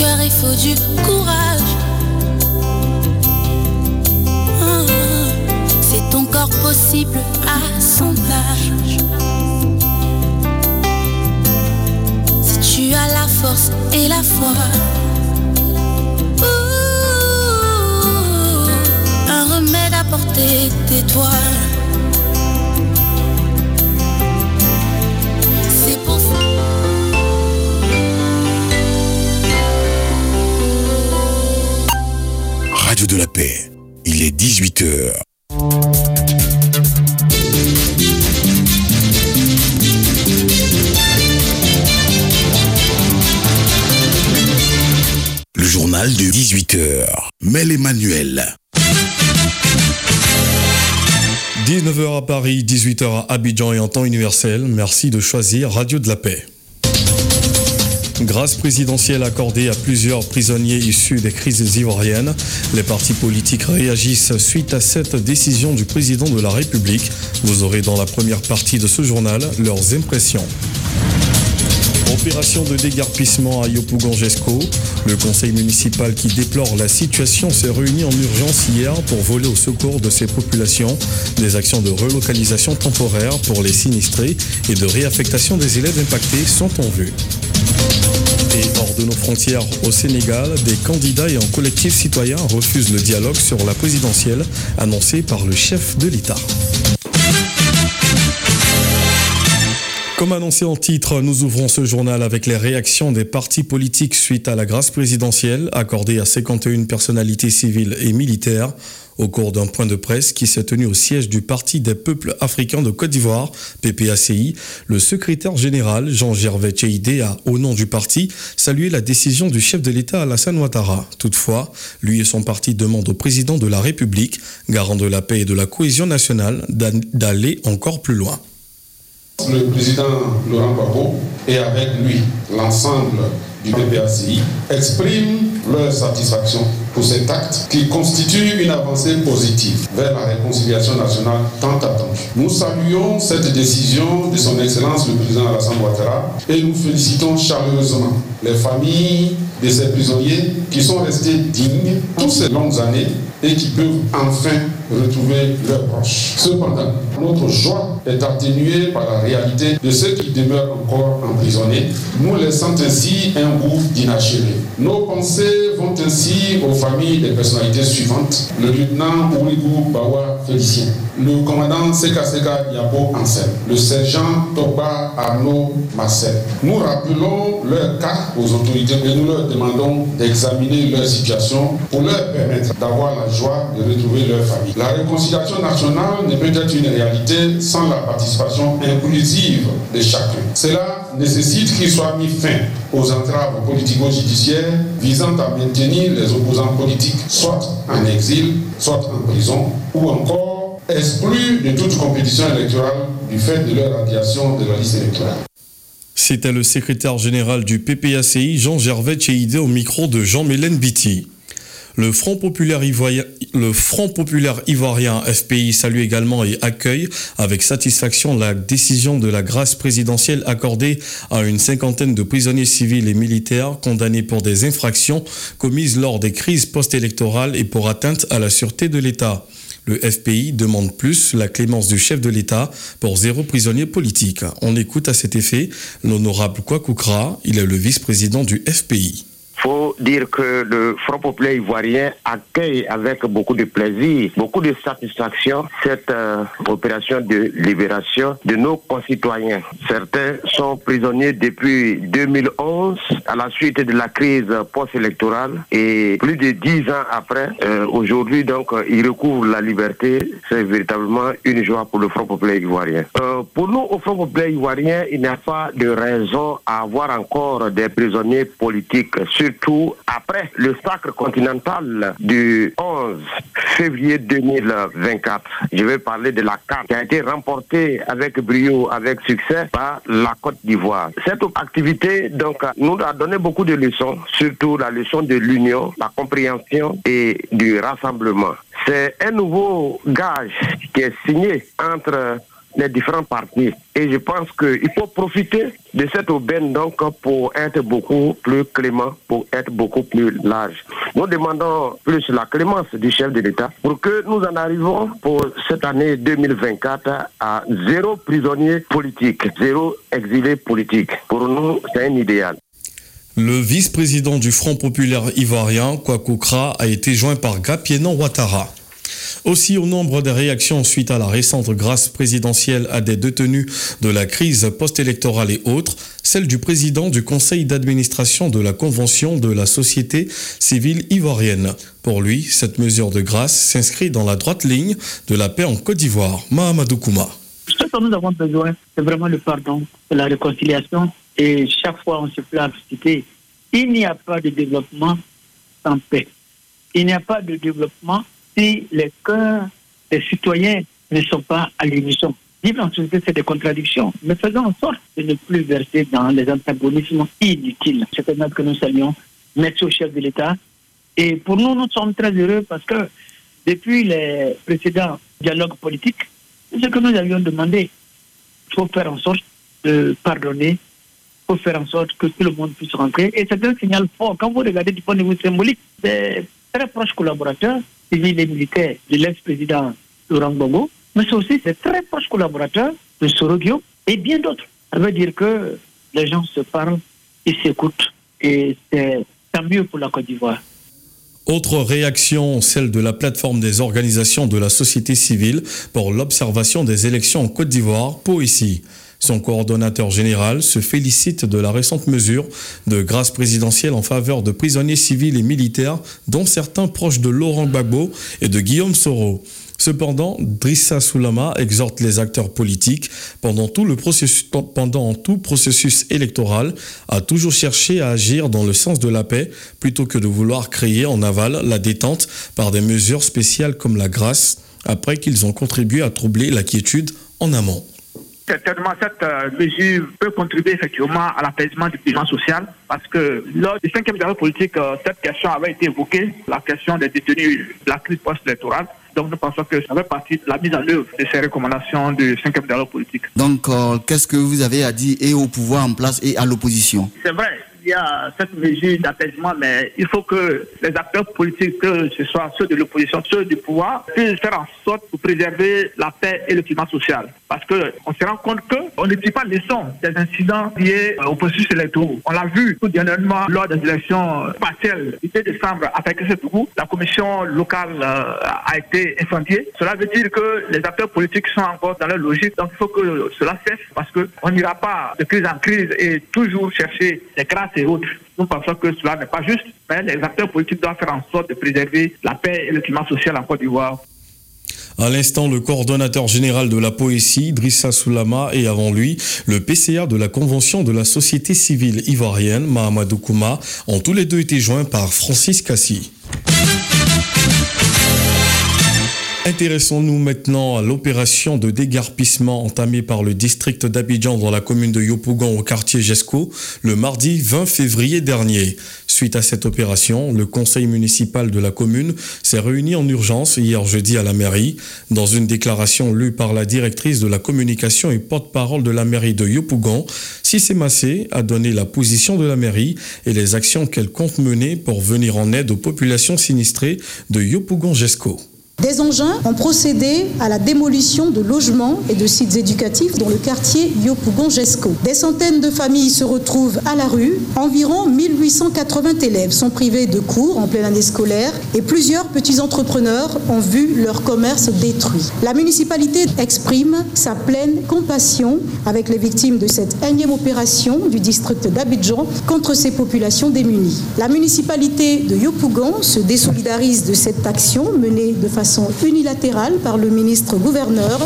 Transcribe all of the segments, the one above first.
cœur, il faut du courage. Ah, C'est ton corps possible à son âge. Si tu as la force et la foi. Un remède à portée des De la paix. Il est 18h. Le journal de 18h. Mel Emmanuel. 19h à Paris, 18h à Abidjan et en temps universel. Merci de choisir Radio de la Paix. Grâce présidentielle accordée à plusieurs prisonniers issus des crises ivoiriennes, les partis politiques réagissent suite à cette décision du président de la République. Vous aurez dans la première partie de ce journal leurs impressions. Opération de dégarpissement à Yopougon-Gesco. Le conseil municipal qui déplore la situation s'est réuni en urgence hier pour voler au secours de ces populations. Des actions de relocalisation temporaire pour les sinistrés et de réaffectation des élèves impactés sont en vue. Et hors de nos frontières au Sénégal, des candidats et un collectif citoyen refusent le dialogue sur la présidentielle annoncé par le chef de l'État. Comme annoncé en titre, nous ouvrons ce journal avec les réactions des partis politiques suite à la grâce présidentielle accordée à 51 personnalités civiles et militaires au cours d'un point de presse qui s'est tenu au siège du Parti des peuples africains de Côte d'Ivoire, PPACI. Le secrétaire général Jean-Gervais Tcheïdé a, au nom du parti, salué la décision du chef de l'État Alassane Ouattara. Toutefois, lui et son parti demandent au président de la République, garant de la paix et de la cohésion nationale, d'aller encore plus loin. Le président Laurent Gbagbo et avec lui l'ensemble du PPACI expriment leur satisfaction pour cet acte qui constitue une avancée positive vers la réconciliation nationale tant attendue. Nous saluons cette décision de son Excellence le président Alassane Ouattara et nous félicitons chaleureusement les familles de ces prisonniers qui sont restés dignes toutes ces longues années et qui peuvent enfin retrouver leurs proches. Cependant, notre joie est atténuée par la réalité de ceux qui demeurent encore emprisonnés, nous laissant ainsi un goût d'inachevé. Nos pensées vont ainsi aux familles des personnalités suivantes, le lieutenant Ourigou Bawa Félicien, le commandant Seka Seka Yabo Ansel, le sergent Toba Arnaud Marcel. Nous rappelons leur cas aux autorités et nous leur demandons d'examiner leur situation pour leur permettre d'avoir la joie de retrouver leur famille. La réconciliation nationale ne peut être une réalité sans la participation inclusive de chacun. Cela nécessite qu'il soit mis fin aux entraves politico-judiciaires visant à maintenir les opposants politiques soit en exil, soit en prison, ou encore exclus de toute compétition électorale du fait de leur radiation de la liste électorale. C'était le secrétaire général du PPACI, Jean-Gervais Tchéidé, au micro de Jean-Mélène Bitty. Le Front, populaire ivoirien, FPI salue également et accueille avec satisfaction la décision de la grâce présidentielle accordée à une cinquantaine de prisonniers civils et militaires condamnés pour des infractions commises lors des crises post-électorales et pour atteinte à la sûreté de l'État. Le FPI demande plus la clémence du chef de l'État pour zéro prisonnier politique. On écoute à cet effet l'honorable Kwakoukra, il est le vice-président du FPI faut dire que le Front populaire ivoirien accueille avec beaucoup de plaisir, beaucoup de satisfaction cette euh, opération de libération de nos concitoyens. Certains sont prisonniers depuis 2011 à la suite de la crise post-électorale et plus de dix ans après, euh, aujourd'hui donc, ils recouvrent la liberté. C'est véritablement une joie pour le Front populaire ivoirien. Euh, pour nous, au Front populaire ivoirien, il n'y a pas de raison à avoir encore des prisonniers politiques sur surtout après le sacre continental du 11 février 2024. Je vais parler de la carte qui a été remportée avec brio, avec succès par la Côte d'Ivoire. Cette activité donc nous a donné beaucoup de leçons, surtout la leçon de l'union, la compréhension et du rassemblement. C'est un nouveau gage qui est signé entre les différents partis. Et je pense qu'il faut profiter de cette aubaine donc pour être beaucoup plus clément, pour être beaucoup plus large. Nous demandons plus la clémence du chef de l'État pour que nous en arrivons pour cette année 2024 à zéro prisonnier politique, zéro exilé politique. Pour nous, c'est un idéal. Le vice-président du Front populaire ivoirien, Kwakokra, a été joint par Gapienan Ouattara. Aussi, au nombre des réactions suite à la récente grâce présidentielle à des détenus de la crise post-électorale et autres, celle du président du conseil d'administration de la Convention de la société civile ivoirienne. Pour lui, cette mesure de grâce s'inscrit dans la droite ligne de la paix en Côte d'Ivoire. Mahamadou Kouma. Ce dont nous avons besoin, c'est vraiment le pardon, la réconciliation. Et chaque fois, on se plaint citer, il n'y a pas de développement sans paix. Il n'y a pas de développement si les cœurs des citoyens ne sont pas à l'unisson. Vivre en société, c'est des contradictions, mais faisons en sorte de ne plus verser dans les antagonismes inutiles. C'est un que nous saluons. Merci au chef de l'État. Et pour nous, nous sommes très heureux parce que depuis les précédents dialogues politiques, ce que nous avions demandé, il faut faire en sorte de pardonner, il faut faire en sorte que tout le monde puisse rentrer. Et c'est un signal fort. Quand vous regardez du point de vue symbolique, des très proches collaborateurs civils et militaires de l'ex-président Laurent Gbagbo, mais c'est aussi des très proches collaborateurs de Sorogio et bien d'autres. Ça veut dire que les gens se parlent, ils s'écoutent et c'est tant mieux pour la Côte d'Ivoire. Autre réaction, celle de la plateforme des organisations de la société civile pour l'observation des élections en Côte d'Ivoire, Poésie. Son coordonnateur général se félicite de la récente mesure de grâce présidentielle en faveur de prisonniers civils et militaires, dont certains proches de Laurent Gbagbo et de Guillaume Soro. Cependant, Drissa Soulama exhorte les acteurs politiques pendant tout, le processus, pendant tout processus électoral à toujours chercher à agir dans le sens de la paix plutôt que de vouloir créer en aval la détente par des mesures spéciales comme la grâce après qu'ils ont contribué à troubler la quiétude en amont certainement cette euh, mesure peut contribuer effectivement à l'apaisement du bilan social parce que lors du cinquième dialogue politique, euh, cette question avait été évoquée, la question des détenus de la crise post-électorale. Donc nous pensons que ça fait partie de la mise en œuvre de ces recommandations du cinquième dialogue politique. Donc euh, qu'est-ce que vous avez à dire et au pouvoir en place et à l'opposition? C'est vrai, y a cette mesure d'apaisement, mais il faut que les acteurs politiques, que ce soit ceux de l'opposition, ceux du pouvoir, puissent faire en sorte pour préserver la paix et le climat social. Parce qu'on se rend compte qu'on ne tire pas leçon des incidents liés au processus électoral. On l'a vu tout dernièrement lors des élections partielles du 2 décembre avec ce groupe. La commission locale euh, a été incendiée. Cela veut dire que les acteurs politiques sont encore dans leur logique. Donc il faut que cela cesse parce qu'on n'ira pas de crise en crise et toujours chercher des grâces et autres. Nous pensons que cela n'est pas juste, mais les acteurs politiques doivent faire en sorte de préserver la paix et le climat social en Côte d'Ivoire. À l'instant, le coordonnateur général de la Poésie, Drissa Soulama, et avant lui, le PCA de la Convention de la société civile ivoirienne, Mahamadou Kouma, ont tous les deux été joints par Francis Cassi. Intéressons-nous maintenant à l'opération de dégarpissement entamée par le district d'Abidjan dans la commune de Yopougon au quartier Jesco le mardi 20 février dernier. Suite à cette opération, le conseil municipal de la commune s'est réuni en urgence hier jeudi à la mairie. Dans une déclaration lue par la directrice de la communication et porte-parole de la mairie de Yopougon, Cissé Massé a donné la position de la mairie et les actions qu'elle compte mener pour venir en aide aux populations sinistrées de Yopougon-Jesco. Des engins ont procédé à la démolition de logements et de sites éducatifs dans le quartier Yopougon-Jesco. Des centaines de familles se retrouvent à la rue. Environ 1880 élèves sont privés de cours en pleine année scolaire et plusieurs petits entrepreneurs ont vu leur commerce détruit. La municipalité exprime sa pleine compassion avec les victimes de cette énième opération du district d'Abidjan contre ces populations démunies. La municipalité de Yopougon se désolidarise de cette action menée de façon unilatérale par le ministre gouverneur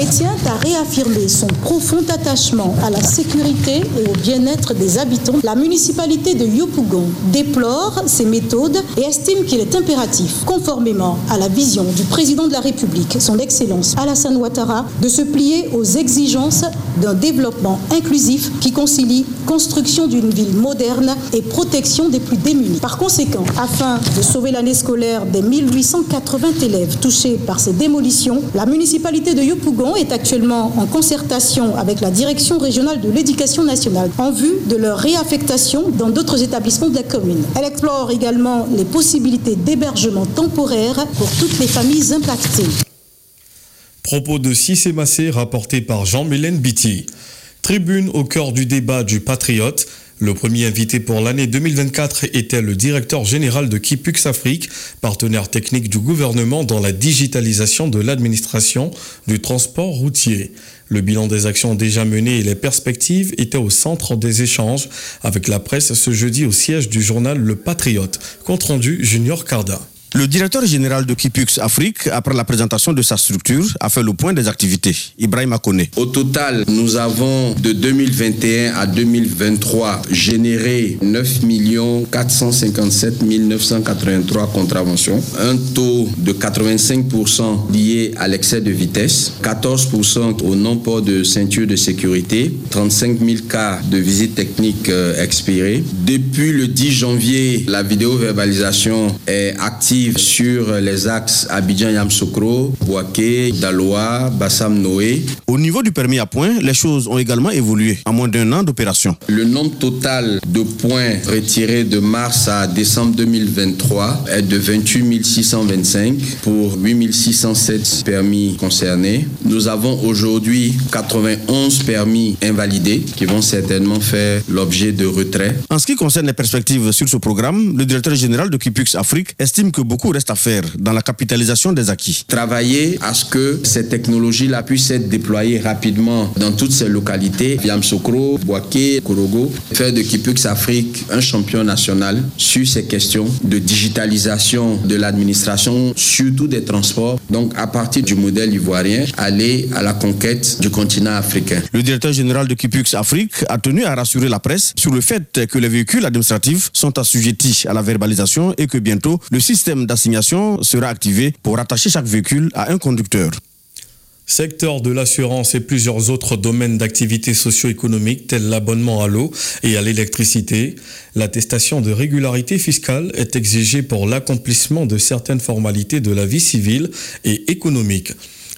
et tient à réaffirmer son profond attachement à la sécurité et au bien-être des habitants. La municipalité de Yopougon déplore ces méthodes et estime qu'il est impératif, conformément à la vision du président de la République, son Excellence Alassane Ouattara, de se plier aux exigences d'un développement inclusif qui concilie construction d'une ville moderne et protection des plus démunis. Par conséquent, afin de sauver l'année scolaire des 1880 élèves touchés par ces démolitions, la municipalité de Yopougon Est actuellement en concertation avec la direction régionale de l'éducation nationale en vue de leur réaffectation dans d'autres établissements de la commune. Elle explore également les possibilités d'hébergement temporaire pour toutes les familles impactées. Propos de Cissé Massé rapporté par Jean-Mélène Bitty. Tribune au cœur du débat du Patriote. Le premier invité pour l'année 2024 était le directeur général de Kipux Afrique, partenaire technique du gouvernement dans la digitalisation de l'administration du transport routier. Le bilan des actions déjà menées et les perspectives étaient au centre des échanges avec la presse ce jeudi au siège du journal Le Patriote. Compte rendu Junior Cardin. Le directeur général de Kipux Afrique, après la présentation de sa structure, a fait le point des activités. Ibrahim Akone. Au total, nous avons de 2021 à 2023 généré 9 457 983 contraventions, un taux de 85% lié à l'excès de vitesse, 14% au non-port de ceinture de sécurité, 35 000 cas de visite technique euh, expirées. Depuis le 10 janvier, la vidéo-verbalisation est active sur les axes Abidjan-Yamsokro, Boaké, Daloa, Bassam-Noé. Au niveau du permis à points, les choses ont également évolué en moins d'un an d'opération. Le nombre total de points retirés de mars à décembre 2023 est de 28 625 pour 8 607 permis concernés. Nous avons aujourd'hui 91 permis invalidés qui vont certainement faire l'objet de retrait. En ce qui concerne les perspectives sur ce programme, le directeur général de Kipux Afrique estime que beaucoup reste à faire dans la capitalisation des acquis. Travailler à ce que ces technologies-là puissent être déployées rapidement dans toutes ces localités, Yamsokro, Boaké, Korogo, faire de Kipux Afrique un champion national sur ces questions de digitalisation de l'administration, surtout des transports. Donc, à partir du modèle ivoirien, aller à la conquête du continent africain. Le directeur général de Kipux Afrique a tenu à rassurer la presse sur le fait que les véhicules administratifs sont assujettis à la verbalisation et que bientôt le système d'assignation sera activé pour rattacher chaque véhicule à un conducteur. Secteur de l'assurance et plusieurs autres domaines d'activité socio-économique tels l'abonnement à l'eau et à l'électricité, l'attestation de régularité fiscale est exigée pour l'accomplissement de certaines formalités de la vie civile et économique.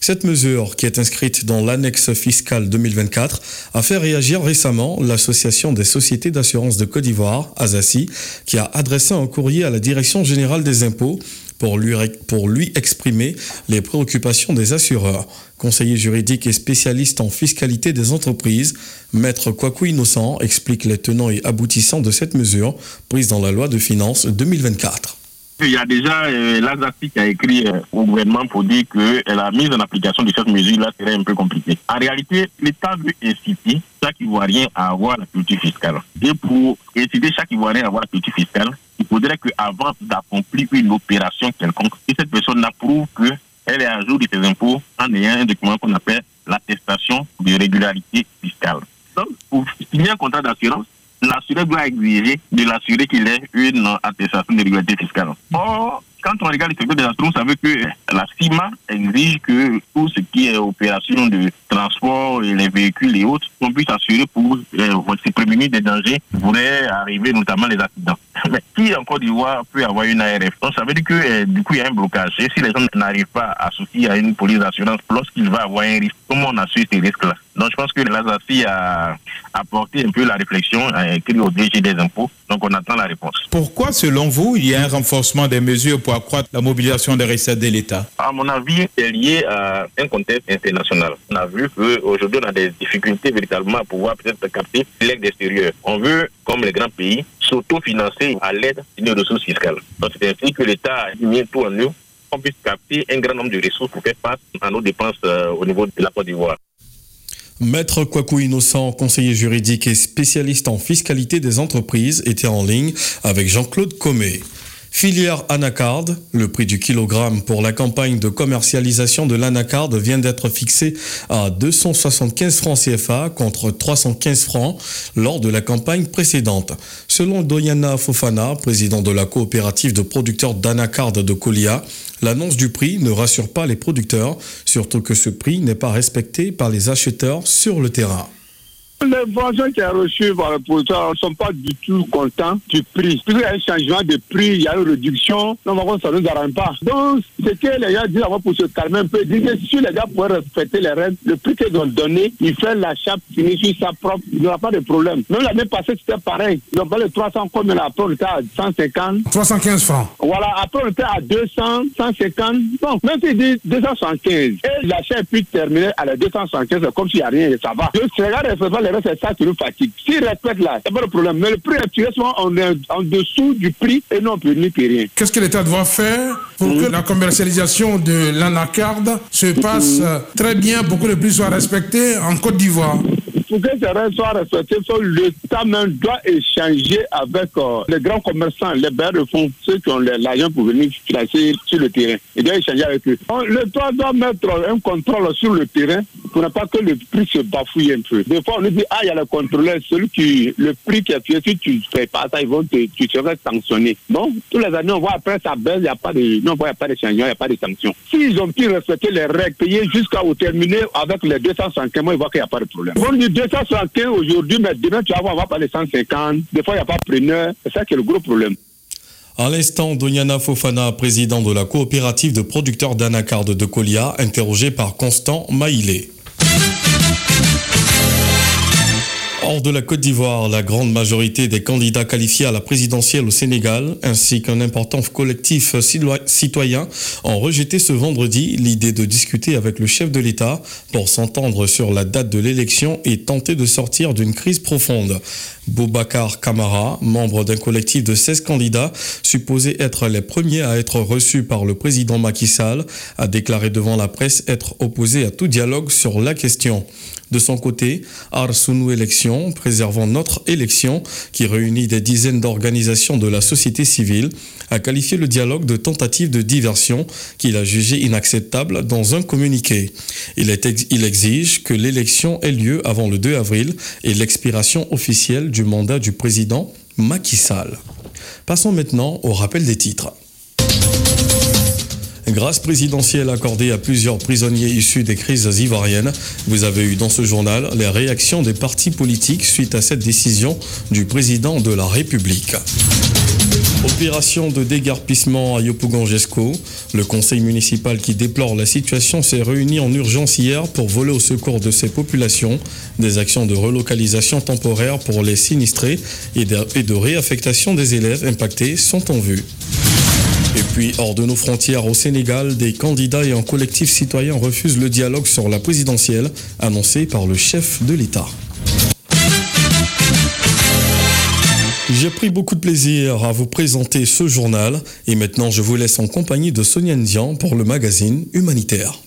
Cette mesure, qui est inscrite dans l'annexe fiscale 2024, a fait réagir récemment l'Association des sociétés d'assurance de Côte d'Ivoire, ASACI, qui a adressé un courrier à la Direction générale des impôts pour lui, pour lui exprimer les préoccupations des assureurs. Conseiller juridique et spécialiste en fiscalité des entreprises, Maître Kwaku Innocent explique les tenants et aboutissants de cette mesure prise dans la loi de finances 2024. Il y a déjà euh, qui a écrit euh, au gouvernement pour dire que la mise en application de cette mesure-là serait un peu compliquée. En réalité, l'État veut inciter chaque Ivoirien à avoir la culture fiscale. Et pour inciter chaque Ivoirien à avoir la culture fiscale, il faudrait qu'avant d'accomplir une opération quelconque, que cette personne approuve qu'elle est à jour de ses impôts en ayant un document qu'on appelle l'attestation de régularité fiscale. Donc, pour signer un contrat d'assurance, l'assuré doit exiger de l'assuré qu'il ait une attestation de régularité fiscale. Quand on regarde le secteur des assurances, on savait que la CIMA exige que tout ce qui est opération de transport et les véhicules et autres, on puisse assurer pour euh, se prémunir des dangers qui pourraient arriver, notamment les accidents. Mais qui en Côte d'Ivoire peut avoir une ARF Donc ça veut dire que euh, du coup il y a un blocage. Et si les gens n'arrivent pas à associer à une police d'assurance lorsqu'il va avoir un risque, comment on assure ces risques-là? Donc je pense que l'ASACI a apporté un peu la réflexion, a écrit au DG des impôts. Donc on attend la réponse. Pourquoi selon vous il y a un renforcement des mesures pour accroître la mobilisation des recettes de l'État À mon avis, c'est lié à un contexte international. On a vu qu'aujourd'hui, on a des difficultés véritablement à pouvoir peut-être capter l'aide extérieure. On veut, comme les grands pays, s'autofinancer à l'aide d'une ressources fiscales. Donc c'est ainsi que l'État a mis tout en nous qu'on puisse capter un grand nombre de ressources pour faire face à nos dépenses euh, au niveau de la Côte d'Ivoire. Maître Kwaku Innocent, conseiller juridique et spécialiste en fiscalité des entreprises, était en ligne avec Jean-Claude Comé. Filière anacarde, le prix du kilogramme pour la campagne de commercialisation de l'anacarde vient d'être fixé à 275 francs CFA contre 315 francs lors de la campagne précédente. Selon Doyana Fofana, président de la coopérative de producteurs d'anacarde de Colia, l'annonce du prix ne rassure pas les producteurs, surtout que ce prix n'est pas respecté par les acheteurs sur le terrain. Les informations qui reçues par les producteurs ne sont pas du tout contents du prix. Puisqu'il y a un changement de prix, il y a une réduction, non, ça ne nous arrange pas. Donc, ce que les gars disent avant pour se calmer un peu, ils disent que si les gars pouvaient respecter les règles, le prix qu'ils ont donné, ils font l'achat fini sur sa propre, il n'y aura pas de problème. Même l'année passée, c'était pareil. Ils ont parlé de 300 combien après on était à 150. 315 francs. Voilà, après on était à 200, 150. Bon, même s'ils disent 275, et l'achat est plus terminé à la 275, c'est comme s'il n'y a rien et ça va. Donc, si les c'est ça qui nous fatigue. S'ils respectent là, a pas de problème. Mais le prix actuellement, on est en dessous du prix et non plus ni plus rien. Qu'est-ce que l'État doit faire pour que la commercialisation de l'anacarde se passe euh, très bien, pour que le prix soit respecté en Côte d'Ivoire? Pour que ces règles soient respectées, l'État même doit échanger avec euh, les grands commerçants, les bailleurs de fonds, ceux qui ont l'argent pour venir financer sur le terrain. Il doit échanger avec eux. L'État doit mettre un contrôle sur le terrain pour ne pas que le prix se bafouille un peu. Des fois, on nous dit, ah, il y a le contrôleur, celui qui, le prix qui est fait, si tu ne fais pas ça, ils vont te, tu serais sanctionné. Bon, tous les années, on voit après ça baisse, il n'y a pas de, non, il n'y a pas de changement, il n'y a pas de sanctions. S'ils ont pu respecter les règles, payer jusqu'à terminer avec les 250, moi, ils voient qu'il n'y a pas de problème. On dit 275 aujourd'hui, mais demain, tu vas voir, on va parler 150. Des fois, il n'y a pas de preneur. C'est ça qui est le gros problème. À l'instant, Doniana Fofana, président de la coopérative de producteurs d'anacarde de Colia, interrogé par Constant Maïlé. Hors de la Côte d'Ivoire, la grande majorité des candidats qualifiés à la présidentielle au Sénégal, ainsi qu'un important collectif citoyen, ont rejeté ce vendredi l'idée de discuter avec le chef de l'État pour s'entendre sur la date de l'élection et tenter de sortir d'une crise profonde. Boubacar Kamara, membre d'un collectif de 16 candidats, supposés être les premiers à être reçus par le président Macky Sall, a déclaré devant la presse être opposé à tout dialogue sur la question. De son côté, Arsounou Élection, préservant notre élection, qui réunit des dizaines d'organisations de la société civile, a qualifié le dialogue de tentative de diversion qu'il a jugé inacceptable dans un communiqué. Il, il exige que l'élection ait lieu avant le 2 avril et l'expiration officielle du mandat du président Macky Sall. Passons maintenant au rappel des titres. Grâce présidentielle accordée à plusieurs prisonniers issus des crises ivoiriennes, vous avez eu dans ce journal les réactions des partis politiques suite à cette décision du président de la République. Opération de dégarpissement à Yopougon-Gesco. Le conseil municipal qui déplore la situation s'est réuni en urgence hier pour voler au secours de ces populations. Des actions de relocalisation temporaire pour les sinistrés et de réaffectation des élèves impactés sont en vue. Puis, hors de nos frontières au Sénégal, des candidats et un collectif citoyen refusent le dialogue sur la présidentielle annoncé par le chef de l'État. J'ai pris beaucoup de plaisir à vous présenter ce journal et maintenant je vous laisse en compagnie de Sonia Ndian pour le magazine Humanitaire.